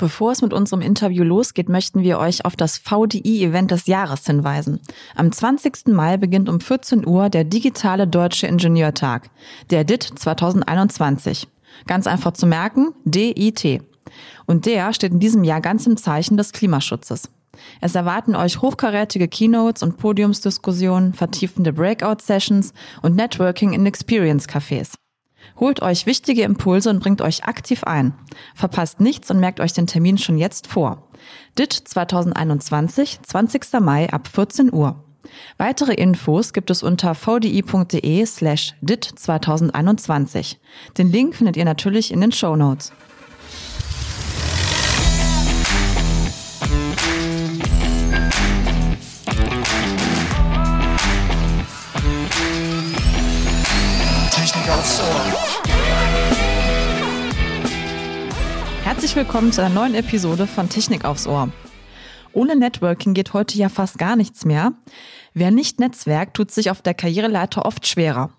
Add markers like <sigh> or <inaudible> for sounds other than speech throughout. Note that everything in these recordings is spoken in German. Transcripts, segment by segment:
Bevor es mit unserem Interview losgeht, möchten wir euch auf das VDI-Event des Jahres hinweisen. Am 20. Mai beginnt um 14 Uhr der digitale Deutsche Ingenieurtag, der DIT 2021. Ganz einfach zu merken, DIT. Und der steht in diesem Jahr ganz im Zeichen des Klimaschutzes. Es erwarten euch hochkarätige Keynotes und Podiumsdiskussionen, vertiefende Breakout-Sessions und Networking in Experience-Cafés. Holt euch wichtige Impulse und bringt euch aktiv ein. Verpasst nichts und merkt euch den Termin schon jetzt vor. DIT 2021, 20. Mai ab 14 Uhr. Weitere Infos gibt es unter vdi.de slash DIT 2021. Den Link findet ihr natürlich in den Show Notes. Herzlich willkommen zu einer neuen Episode von Technik aufs Ohr. Ohne Networking geht heute ja fast gar nichts mehr. Wer nicht Netzwerk, tut sich auf der Karriereleiter oft schwerer.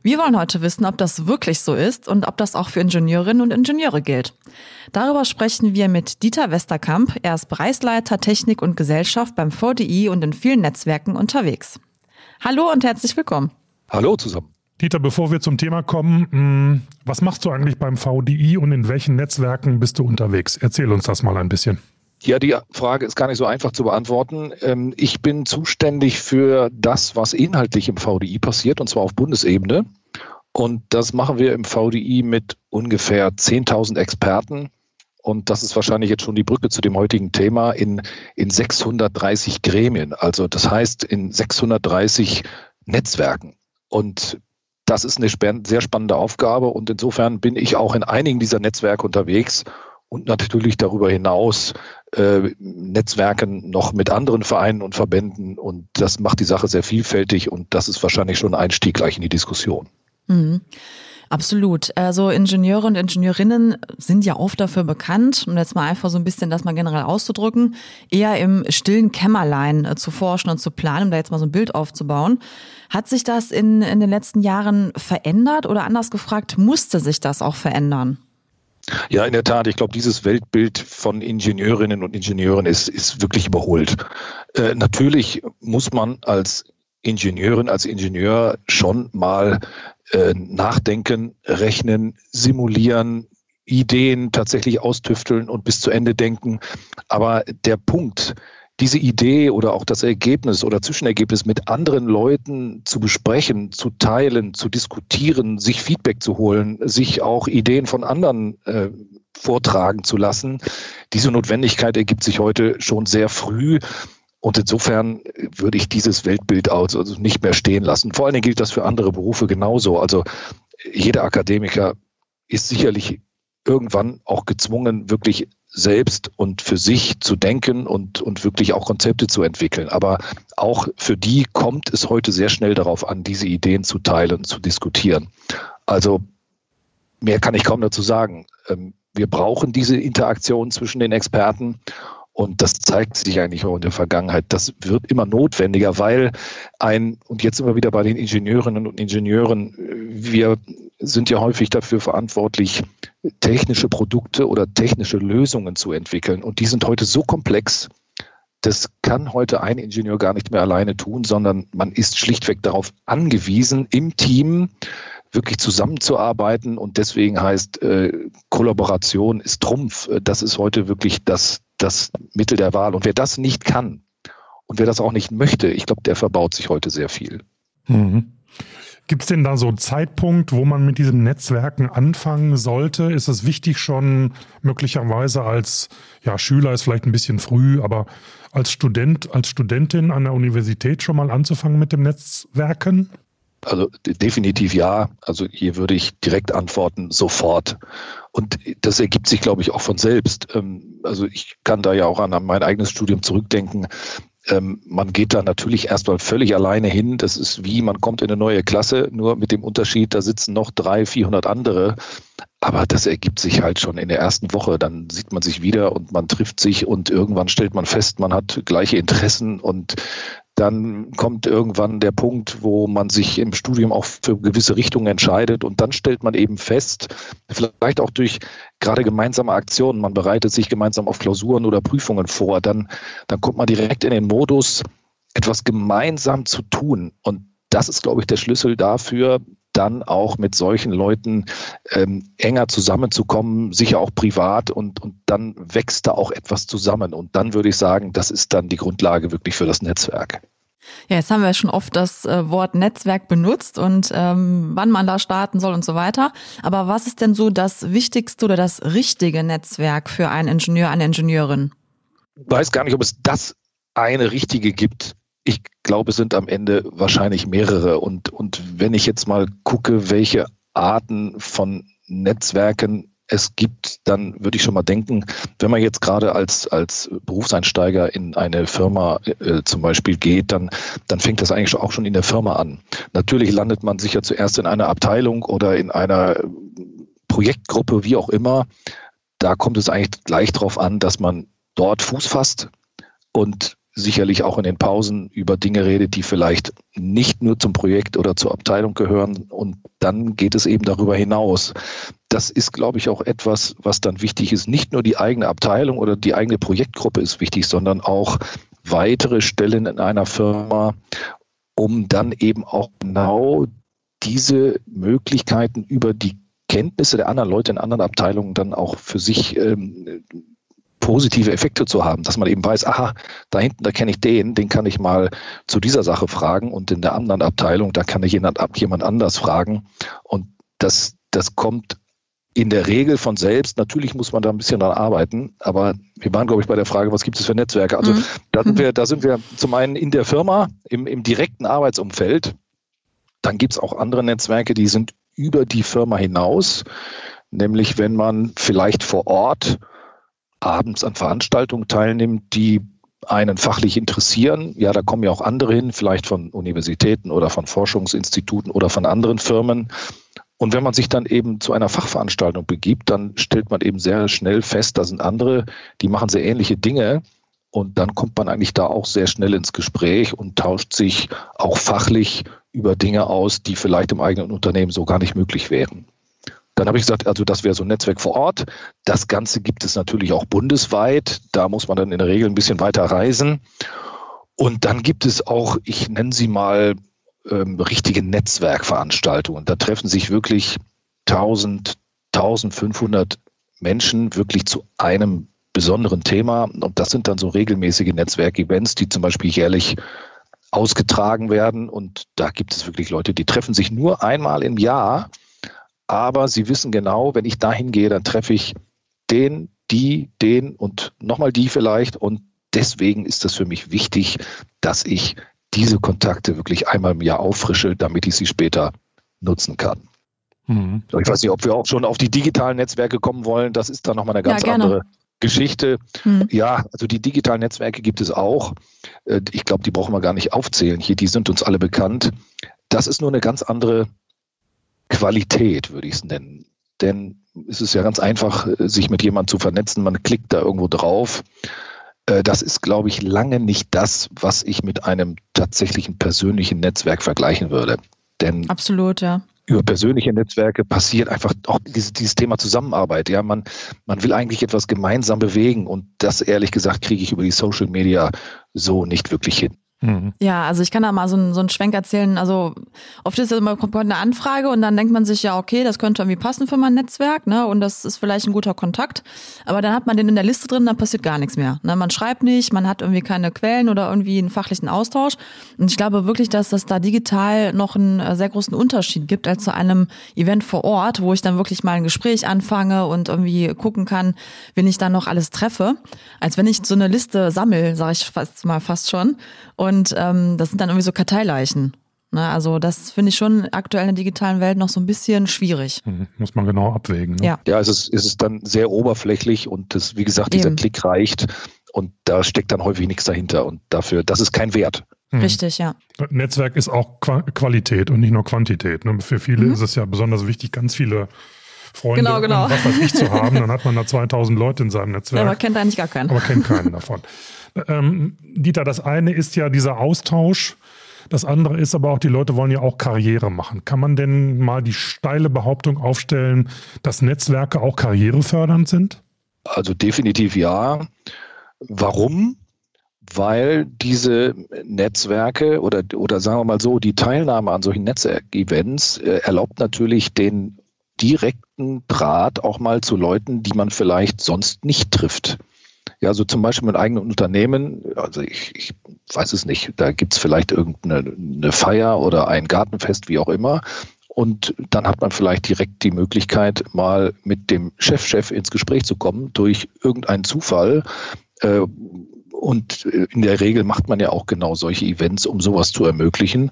Wir wollen heute wissen, ob das wirklich so ist und ob das auch für Ingenieurinnen und Ingenieure gilt. Darüber sprechen wir mit Dieter Westerkamp. Er ist Bereichsleiter Technik und Gesellschaft beim VDI und in vielen Netzwerken unterwegs. Hallo und herzlich willkommen. Hallo zusammen. Dieter, bevor wir zum Thema kommen, hm, was machst du eigentlich beim VDI und in welchen Netzwerken bist du unterwegs? Erzähl uns das mal ein bisschen. Ja, die Frage ist gar nicht so einfach zu beantworten. Ähm, ich bin zuständig für das, was inhaltlich im VDI passiert, und zwar auf Bundesebene. Und das machen wir im VDI mit ungefähr 10.000 Experten. Und das ist wahrscheinlich jetzt schon die Brücke zu dem heutigen Thema in, in 630 Gremien. Also das heißt in 630 Netzwerken. Und das ist eine sehr spannende Aufgabe und insofern bin ich auch in einigen dieser Netzwerke unterwegs und natürlich darüber hinaus äh, Netzwerken noch mit anderen Vereinen und Verbänden und das macht die Sache sehr vielfältig und das ist wahrscheinlich schon ein Einstieg gleich in die Diskussion. Mhm. Absolut. Also Ingenieure und Ingenieurinnen sind ja oft dafür bekannt, um jetzt mal einfach so ein bisschen das mal generell auszudrücken, eher im stillen Kämmerlein äh, zu forschen und zu planen, um da jetzt mal so ein Bild aufzubauen. Hat sich das in, in den letzten Jahren verändert oder anders gefragt, musste sich das auch verändern? Ja, in der Tat. Ich glaube, dieses Weltbild von Ingenieurinnen und Ingenieuren ist, ist wirklich überholt. Äh, natürlich muss man als Ingenieurin, als Ingenieur schon mal äh, nachdenken, rechnen, simulieren, Ideen tatsächlich austüfteln und bis zu Ende denken. Aber der Punkt, diese Idee oder auch das Ergebnis oder Zwischenergebnis mit anderen Leuten zu besprechen, zu teilen, zu diskutieren, sich Feedback zu holen, sich auch Ideen von anderen äh, vortragen zu lassen. Diese Notwendigkeit ergibt sich heute schon sehr früh. Und insofern würde ich dieses Weltbild also nicht mehr stehen lassen. Vor allen Dingen gilt das für andere Berufe genauso. Also jeder Akademiker ist sicherlich irgendwann auch gezwungen, wirklich selbst und für sich zu denken und, und wirklich auch Konzepte zu entwickeln. Aber auch für die kommt es heute sehr schnell darauf an, diese Ideen zu teilen, zu diskutieren. Also mehr kann ich kaum dazu sagen. Ähm, wir brauchen diese Interaktion zwischen den Experten und das zeigt sich eigentlich auch in der Vergangenheit. Das wird immer notwendiger, weil ein, und jetzt wir wieder bei den Ingenieurinnen und Ingenieuren, wir sind ja häufig dafür verantwortlich, technische Produkte oder technische Lösungen zu entwickeln. Und die sind heute so komplex, das kann heute ein Ingenieur gar nicht mehr alleine tun, sondern man ist schlichtweg darauf angewiesen, im Team wirklich zusammenzuarbeiten. Und deswegen heißt äh, Kollaboration ist Trumpf. Das ist heute wirklich das, das Mittel der Wahl. Und wer das nicht kann und wer das auch nicht möchte, ich glaube, der verbaut sich heute sehr viel. Mhm. Gibt es denn da so einen Zeitpunkt, wo man mit diesen Netzwerken anfangen sollte? Ist es wichtig schon möglicherweise als ja, Schüler ist vielleicht ein bisschen früh, aber als Student, als Studentin an der Universität schon mal anzufangen mit dem Netzwerken? Also definitiv ja. Also hier würde ich direkt antworten, sofort. Und das ergibt sich, glaube ich, auch von selbst. Ähm, also ich kann da ja auch an mein eigenes Studium zurückdenken. Ähm, man geht da natürlich erstmal völlig alleine hin. Das ist wie, man kommt in eine neue Klasse, nur mit dem Unterschied, da sitzen noch drei, vierhundert andere. Aber das ergibt sich halt schon in der ersten Woche. Dann sieht man sich wieder und man trifft sich und irgendwann stellt man fest, man hat gleiche Interessen und dann kommt irgendwann der Punkt, wo man sich im Studium auch für gewisse Richtungen entscheidet und dann stellt man eben fest, vielleicht auch durch gerade gemeinsame Aktionen, man bereitet sich gemeinsam auf Klausuren oder Prüfungen vor, dann, dann kommt man direkt in den Modus, etwas gemeinsam zu tun. Und das ist, glaube ich, der Schlüssel dafür, dann auch mit solchen Leuten ähm, enger zusammenzukommen, sicher auch privat und, und dann wächst da auch etwas zusammen. Und dann würde ich sagen, das ist dann die Grundlage wirklich für das Netzwerk. Ja, jetzt haben wir schon oft das äh, Wort Netzwerk benutzt und ähm, wann man da starten soll und so weiter. Aber was ist denn so das wichtigste oder das richtige Netzwerk für einen Ingenieur, eine Ingenieurin? Ich weiß gar nicht, ob es das eine richtige gibt ich glaube, es sind am Ende wahrscheinlich mehrere. Und, und wenn ich jetzt mal gucke, welche Arten von Netzwerken es gibt, dann würde ich schon mal denken, wenn man jetzt gerade als, als Berufseinsteiger in eine Firma äh, zum Beispiel geht, dann, dann fängt das eigentlich auch schon in der Firma an. Natürlich landet man sicher zuerst in einer Abteilung oder in einer Projektgruppe, wie auch immer. Da kommt es eigentlich gleich darauf an, dass man dort Fuß fasst und sicherlich auch in den Pausen über Dinge redet, die vielleicht nicht nur zum Projekt oder zur Abteilung gehören. Und dann geht es eben darüber hinaus. Das ist, glaube ich, auch etwas, was dann wichtig ist. Nicht nur die eigene Abteilung oder die eigene Projektgruppe ist wichtig, sondern auch weitere Stellen in einer Firma, um dann eben auch genau diese Möglichkeiten über die Kenntnisse der anderen Leute in anderen Abteilungen dann auch für sich ähm, positive Effekte zu haben, dass man eben weiß, aha, da hinten, da kenne ich den, den kann ich mal zu dieser Sache fragen und in der anderen Abteilung, da kann ich jemand, jemand anders fragen. Und das, das kommt in der Regel von selbst. Natürlich muss man da ein bisschen dran arbeiten, aber wir waren, glaube ich, bei der Frage, was gibt es für Netzwerke? Also mhm. da sind wir, da sind wir zum einen in der Firma, im, im direkten Arbeitsumfeld. Dann gibt es auch andere Netzwerke, die sind über die Firma hinaus, nämlich wenn man vielleicht vor Ort abends an Veranstaltungen teilnimmt, die einen fachlich interessieren. Ja, da kommen ja auch andere hin, vielleicht von Universitäten oder von Forschungsinstituten oder von anderen Firmen. Und wenn man sich dann eben zu einer Fachveranstaltung begibt, dann stellt man eben sehr schnell fest, da sind andere, die machen sehr ähnliche Dinge. Und dann kommt man eigentlich da auch sehr schnell ins Gespräch und tauscht sich auch fachlich über Dinge aus, die vielleicht im eigenen Unternehmen so gar nicht möglich wären. Dann habe ich gesagt, also das wäre so ein Netzwerk vor Ort. Das Ganze gibt es natürlich auch bundesweit. Da muss man dann in der Regel ein bisschen weiter reisen. Und dann gibt es auch, ich nenne sie mal, ähm, richtige Netzwerkveranstaltungen. Da treffen sich wirklich 1000, 1500 Menschen wirklich zu einem besonderen Thema. Und das sind dann so regelmäßige Netzwerkevents, die zum Beispiel jährlich ausgetragen werden. Und da gibt es wirklich Leute, die treffen sich nur einmal im Jahr aber sie wissen genau, wenn ich dahin gehe, dann treffe ich den, die, den und nochmal die vielleicht. Und deswegen ist das für mich wichtig, dass ich diese Kontakte wirklich einmal im Jahr auffrische, damit ich sie später nutzen kann. Mhm. Ich weiß nicht, ob wir auch schon auf die digitalen Netzwerke kommen wollen. Das ist dann nochmal eine ganz ja, andere Geschichte. Mhm. Ja, also die digitalen Netzwerke gibt es auch. Äh, ich glaube, die brauchen wir gar nicht aufzählen hier. Die sind uns alle bekannt. Das ist nur eine ganz andere Qualität, würde ich es nennen. Denn es ist ja ganz einfach, sich mit jemandem zu vernetzen. Man klickt da irgendwo drauf. Äh, das ist, glaube ich, lange nicht das, was ich mit einem tatsächlichen persönlichen Netzwerk vergleichen würde. Denn Absolut, ja. Über persönliche Netzwerke passiert einfach auch dieses, dieses Thema Zusammenarbeit. Ja, man, man will eigentlich etwas gemeinsam bewegen und das ehrlich gesagt kriege ich über die Social Media so nicht wirklich hin. Mhm. Ja, also ich kann da mal so, einen, so einen Schwenk erzählen. Also oft ist es immer kommt eine Anfrage und dann denkt man sich ja, okay, das könnte irgendwie passen für mein Netzwerk, ne? Und das ist vielleicht ein guter Kontakt. Aber dann hat man den in der Liste drin, dann passiert gar nichts mehr. Ne? Man schreibt nicht, man hat irgendwie keine Quellen oder irgendwie einen fachlichen Austausch. Und ich glaube wirklich, dass das da digital noch einen äh, sehr großen Unterschied gibt als zu einem Event vor Ort, wo ich dann wirklich mal ein Gespräch anfange und irgendwie gucken kann, wen ich dann noch alles treffe, als wenn ich so eine Liste sammel, sage ich fast mal fast schon. Und ähm, das sind dann irgendwie so Karteileichen. Ne? Also das finde ich schon aktuell in der digitalen Welt noch so ein bisschen schwierig. Mhm. Muss man genau abwägen. Ne? Ja, ja es, ist, es ist dann sehr oberflächlich und das, wie gesagt, dieser Eben. Klick reicht und da steckt dann häufig nichts dahinter und dafür, das ist kein Wert. Mhm. Richtig, ja. Netzwerk ist auch Qualität und nicht nur Quantität. Ne? Für viele mhm. ist es ja besonders wichtig, ganz viele Freunde genau, genau. was weiß ich zu haben. Dann hat man da 2000 Leute in seinem Netzwerk. Ja, aber kennt eigentlich gar keinen. Aber kennt keinen davon. Ähm, Dieter, das eine ist ja dieser Austausch. Das andere ist aber auch, die Leute wollen ja auch Karriere machen. Kann man denn mal die steile Behauptung aufstellen, dass Netzwerke auch karrierefördernd sind? Also definitiv ja. Warum? Weil diese Netzwerke oder, oder sagen wir mal so, die Teilnahme an solchen Netzwerkevents äh, erlaubt natürlich den direkten Draht auch mal zu Leuten, die man vielleicht sonst nicht trifft. Ja, so zum Beispiel mit eigenen Unternehmen, also ich, ich weiß es nicht, da gibt es vielleicht irgendeine Feier oder ein Gartenfest, wie auch immer. Und dann hat man vielleicht direkt die Möglichkeit, mal mit dem Chefchef -Chef ins Gespräch zu kommen durch irgendeinen Zufall. Äh, und in der Regel macht man ja auch genau solche Events, um sowas zu ermöglichen.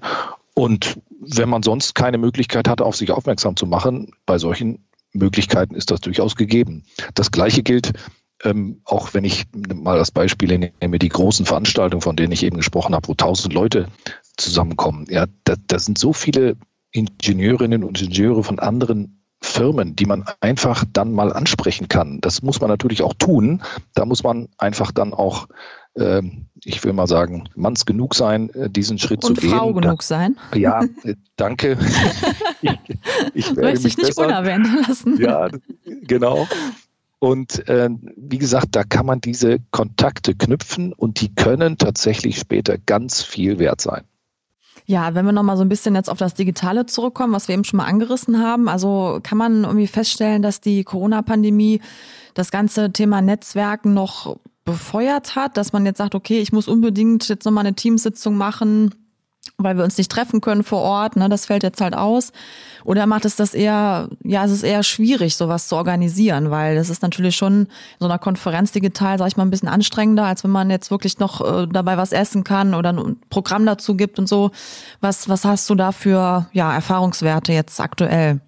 Und wenn man sonst keine Möglichkeit hat, auf sich aufmerksam zu machen, bei solchen Möglichkeiten ist das durchaus gegeben. Das Gleiche gilt ähm, auch wenn ich mal das Beispiel nehme, die großen Veranstaltungen, von denen ich eben gesprochen habe, wo tausend Leute zusammenkommen. Ja, da, da sind so viele Ingenieurinnen und Ingenieure von anderen Firmen, die man einfach dann mal ansprechen kann. Das muss man natürlich auch tun. Da muss man einfach dann auch, äh, ich will mal sagen, manns genug sein, äh, diesen Schritt und zu gehen. Und Frau genug da, sein. Ja, <laughs> äh, danke. <laughs> ich, ich werde mich nicht besser. unerwähnt lassen. Ja, genau. Und äh, wie gesagt, da kann man diese Kontakte knüpfen und die können tatsächlich später ganz viel wert sein. Ja, wenn wir nochmal so ein bisschen jetzt auf das Digitale zurückkommen, was wir eben schon mal angerissen haben, also kann man irgendwie feststellen, dass die Corona-Pandemie das ganze Thema Netzwerken noch befeuert hat, dass man jetzt sagt, okay, ich muss unbedingt jetzt nochmal eine Teamsitzung machen, weil wir uns nicht treffen können vor Ort, ne, das fällt jetzt halt aus. Oder macht es das eher, ja, es ist eher schwierig, sowas zu organisieren, weil das ist natürlich schon in so einer Konferenz digital, sag ich mal, ein bisschen anstrengender, als wenn man jetzt wirklich noch äh, dabei was essen kann oder ein Programm dazu gibt und so. Was, was hast du da für ja, Erfahrungswerte jetzt aktuell?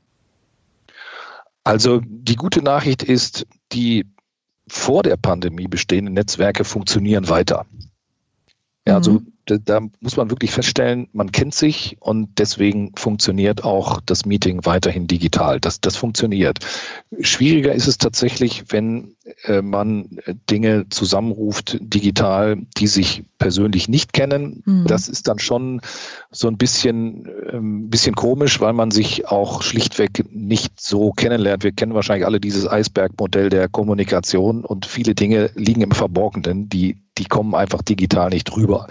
Also die gute Nachricht ist, die vor der Pandemie bestehenden Netzwerke funktionieren weiter. Ja, also mhm da, muss man wirklich feststellen, man kennt sich und deswegen funktioniert auch das Meeting weiterhin digital. Das, das funktioniert. Schwieriger ist es tatsächlich, wenn äh, man Dinge zusammenruft digital, die sich persönlich nicht kennen. Mhm. Das ist dann schon so ein bisschen, ähm, bisschen komisch, weil man sich auch schlichtweg nicht so kennenlernt. Wir kennen wahrscheinlich alle dieses Eisbergmodell der Kommunikation und viele Dinge liegen im Verborgenen, die, die kommen einfach digital nicht rüber.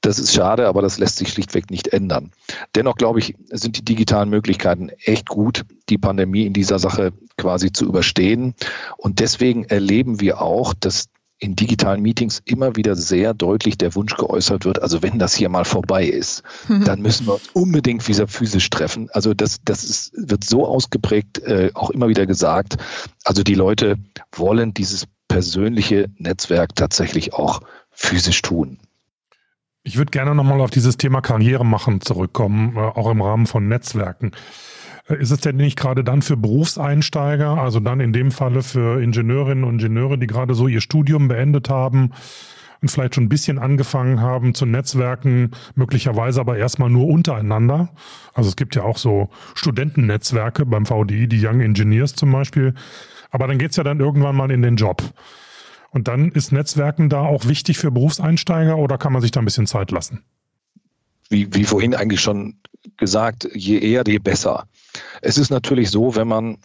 Das ist schade, aber das lässt sich schlichtweg nicht ändern. Dennoch glaube ich, sind die digitalen Möglichkeiten echt gut, die Pandemie in dieser Sache quasi zu überstehen. Und deswegen erleben wir auch, dass in digitalen Meetings immer wieder sehr deutlich der Wunsch geäußert wird, also wenn das hier mal vorbei ist, mhm. dann müssen wir uns unbedingt wieder physisch treffen. Also das, das ist, wird so ausgeprägt, äh, auch immer wieder gesagt. Also die Leute wollen dieses persönliche Netzwerk tatsächlich auch physisch tun. Ich würde gerne nochmal auf dieses Thema Karriere machen zurückkommen, äh, auch im Rahmen von Netzwerken. Äh, ist es denn nicht gerade dann für Berufseinsteiger, also dann in dem Falle für Ingenieurinnen und Ingenieure, die gerade so ihr Studium beendet haben und vielleicht schon ein bisschen angefangen haben zu Netzwerken, möglicherweise aber erstmal nur untereinander? Also es gibt ja auch so Studentennetzwerke beim VDI, die Young Engineers zum Beispiel. Aber dann geht's ja dann irgendwann mal in den Job. Und dann ist Netzwerken da auch wichtig für Berufseinsteiger oder kann man sich da ein bisschen Zeit lassen? Wie, wie vorhin eigentlich schon gesagt, je eher, je besser. Es ist natürlich so, wenn man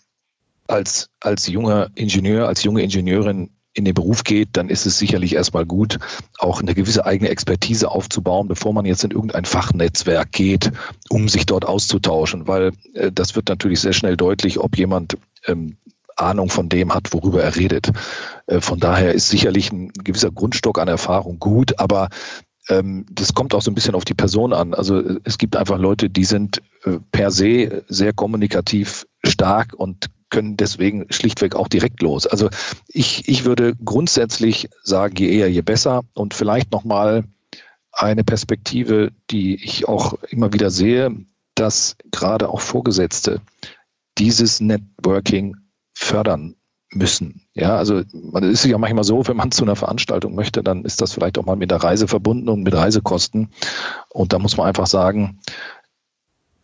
als, als junger Ingenieur, als junge Ingenieurin in den Beruf geht, dann ist es sicherlich erstmal gut, auch eine gewisse eigene Expertise aufzubauen, bevor man jetzt in irgendein Fachnetzwerk geht, um sich dort auszutauschen, weil äh, das wird natürlich sehr schnell deutlich, ob jemand ähm, Ahnung von dem hat, worüber er redet. Äh, von daher ist sicherlich ein gewisser Grundstock an Erfahrung gut, aber ähm, das kommt auch so ein bisschen auf die Person an. Also äh, es gibt einfach Leute, die sind äh, per se sehr kommunikativ stark und können deswegen schlichtweg auch direkt los. Also ich, ich würde grundsätzlich sagen, je eher, je besser und vielleicht nochmal eine Perspektive, die ich auch immer wieder sehe, dass gerade auch Vorgesetzte dieses Networking fördern müssen. Ja, also man ist ja manchmal so, wenn man zu einer Veranstaltung möchte, dann ist das vielleicht auch mal mit der Reise verbunden und mit Reisekosten. Und da muss man einfach sagen,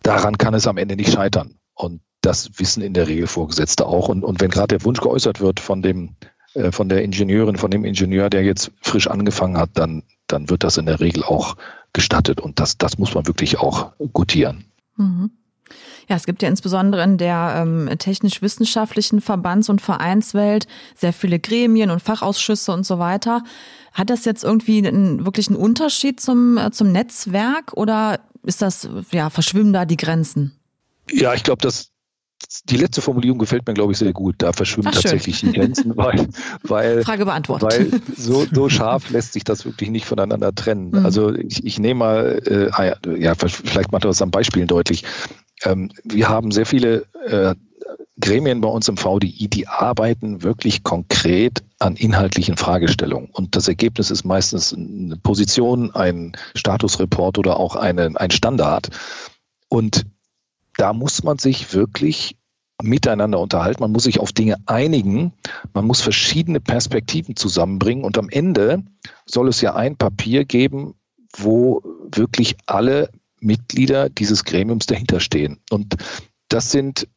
daran kann es am Ende nicht scheitern. Und das wissen in der Regel Vorgesetzte auch. Und, und wenn gerade der Wunsch geäußert wird von dem äh, von der Ingenieurin, von dem Ingenieur, der jetzt frisch angefangen hat, dann, dann wird das in der Regel auch gestattet. Und das, das muss man wirklich auch gutieren. Mhm. Ja, es gibt ja insbesondere in der ähm, technisch-wissenschaftlichen Verbands- und Vereinswelt sehr viele Gremien und Fachausschüsse und so weiter. Hat das jetzt irgendwie einen, wirklich einen Unterschied zum, äh, zum Netzwerk oder ist das, ja, verschwimmen da die Grenzen? Ja, ich glaube, dass die letzte Formulierung gefällt mir, glaube ich, sehr gut. Da verschwimmen Ach, tatsächlich die Grenzen, <laughs> weil, weil, Frage beantwortet. weil <laughs> so, so scharf lässt sich das wirklich nicht voneinander trennen. Mhm. Also ich, ich nehme mal, äh, ah ja, vielleicht macht er das am Beispielen deutlich. Ähm, wir haben sehr viele äh, Gremien bei uns im VDI, die arbeiten wirklich konkret an inhaltlichen Fragestellungen. Und das Ergebnis ist meistens eine Position, ein Statusreport oder auch eine, ein Standard. Und da muss man sich wirklich miteinander unterhalten. Man muss sich auf Dinge einigen. Man muss verschiedene Perspektiven zusammenbringen. Und am Ende soll es ja ein Papier geben, wo wirklich alle Mitglieder dieses Gremiums dahinter stehen. Und das sind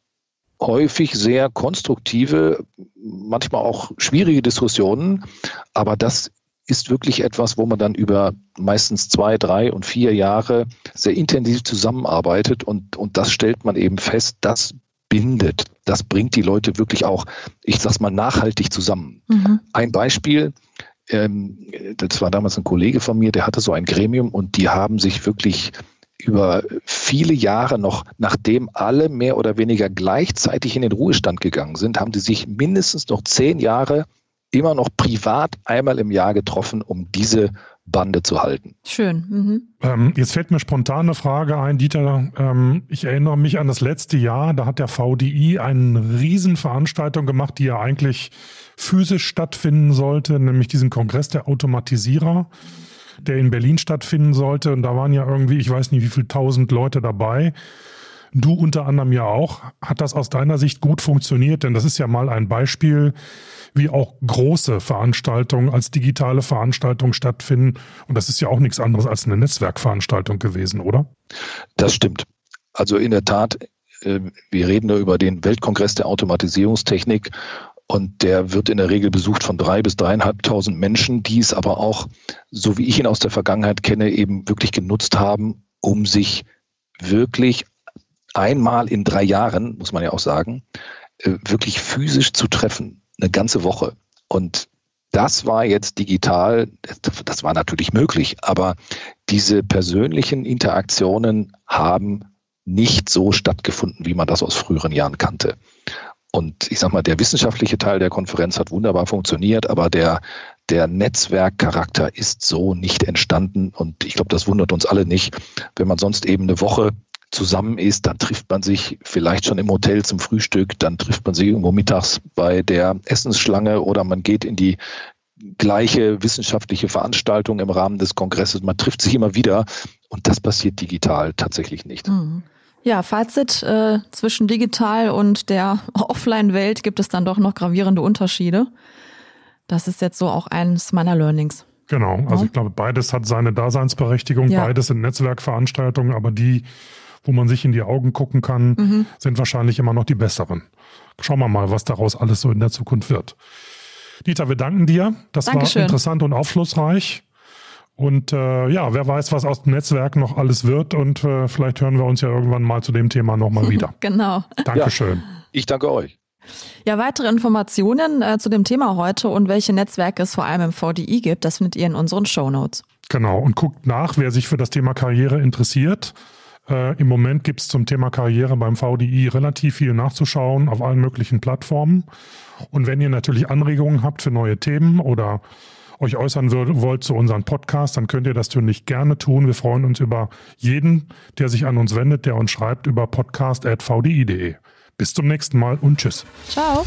häufig sehr konstruktive, manchmal auch schwierige Diskussionen, aber das ist wirklich etwas, wo man dann über meistens zwei, drei und vier Jahre sehr intensiv zusammenarbeitet und, und das stellt man eben fest, das bindet, das bringt die Leute wirklich auch, ich sag's mal, nachhaltig zusammen. Mhm. Ein Beispiel, ähm, das war damals ein Kollege von mir, der hatte so ein Gremium und die haben sich wirklich über viele Jahre noch, nachdem alle mehr oder weniger gleichzeitig in den Ruhestand gegangen sind, haben die sich mindestens noch zehn Jahre immer noch privat einmal im Jahr getroffen, um diese Bande zu halten. Schön. Mhm. Ähm, jetzt fällt mir spontan eine Frage ein, Dieter. Ähm, ich erinnere mich an das letzte Jahr, da hat der VDI eine Riesenveranstaltung gemacht, die ja eigentlich physisch stattfinden sollte, nämlich diesen Kongress der Automatisierer der in Berlin stattfinden sollte. Und da waren ja irgendwie, ich weiß nicht, wie viele tausend Leute dabei. Du unter anderem ja auch. Hat das aus deiner Sicht gut funktioniert? Denn das ist ja mal ein Beispiel, wie auch große Veranstaltungen als digitale Veranstaltungen stattfinden. Und das ist ja auch nichts anderes als eine Netzwerkveranstaltung gewesen, oder? Das stimmt. Also in der Tat, äh, wir reden da über den Weltkongress der Automatisierungstechnik und der wird in der Regel besucht von drei bis dreieinhalbtausend Menschen, die es aber auch, so wie ich ihn aus der Vergangenheit kenne, eben wirklich genutzt haben, um sich wirklich einmal in drei Jahren, muss man ja auch sagen, äh, wirklich physisch zu treffen. Eine ganze Woche. Und das war jetzt digital, das war natürlich möglich, aber diese persönlichen Interaktionen haben nicht so stattgefunden, wie man das aus früheren Jahren kannte. Und ich sag mal, der wissenschaftliche Teil der Konferenz hat wunderbar funktioniert, aber der, der Netzwerkcharakter ist so nicht entstanden. Und ich glaube, das wundert uns alle nicht. Wenn man sonst eben eine Woche zusammen ist, dann trifft man sich vielleicht schon im Hotel zum Frühstück, dann trifft man sich irgendwo mittags bei der Essensschlange oder man geht in die gleiche wissenschaftliche Veranstaltung im Rahmen des Kongresses. Man trifft sich immer wieder und das passiert digital tatsächlich nicht. Mhm. Ja, Fazit, äh, zwischen digital und der <laughs> Offline-Welt gibt es dann doch noch gravierende Unterschiede. Das ist jetzt so auch eines meiner Learnings. Genau, also ja. ich glaube, beides hat seine Daseinsberechtigung, ja. beides sind Netzwerkveranstaltungen, aber die, wo man sich in die Augen gucken kann, mhm. sind wahrscheinlich immer noch die besseren. Schauen wir mal, was daraus alles so in der Zukunft wird. Dieter, wir danken dir. Das Dankeschön. war interessant und aufschlussreich. Und äh, ja, wer weiß, was aus dem Netzwerk noch alles wird. Und äh, vielleicht hören wir uns ja irgendwann mal zu dem Thema nochmal wieder. <laughs> genau. Dankeschön. Ja, ich danke euch. Ja, weitere Informationen äh, zu dem Thema heute und welche Netzwerke es vor allem im VDI gibt, das findet ihr in unseren Show Notes. Genau. Und guckt nach, wer sich für das Thema Karriere interessiert. Äh, Im Moment gibt es zum Thema Karriere beim VDI relativ viel nachzuschauen auf allen möglichen Plattformen. Und wenn ihr natürlich Anregungen habt für neue Themen oder euch äußern wollt zu unserem Podcast, dann könnt ihr das natürlich gerne tun. Wir freuen uns über jeden, der sich an uns wendet, der uns schreibt über podcast.vdi.de. Bis zum nächsten Mal und tschüss. Ciao.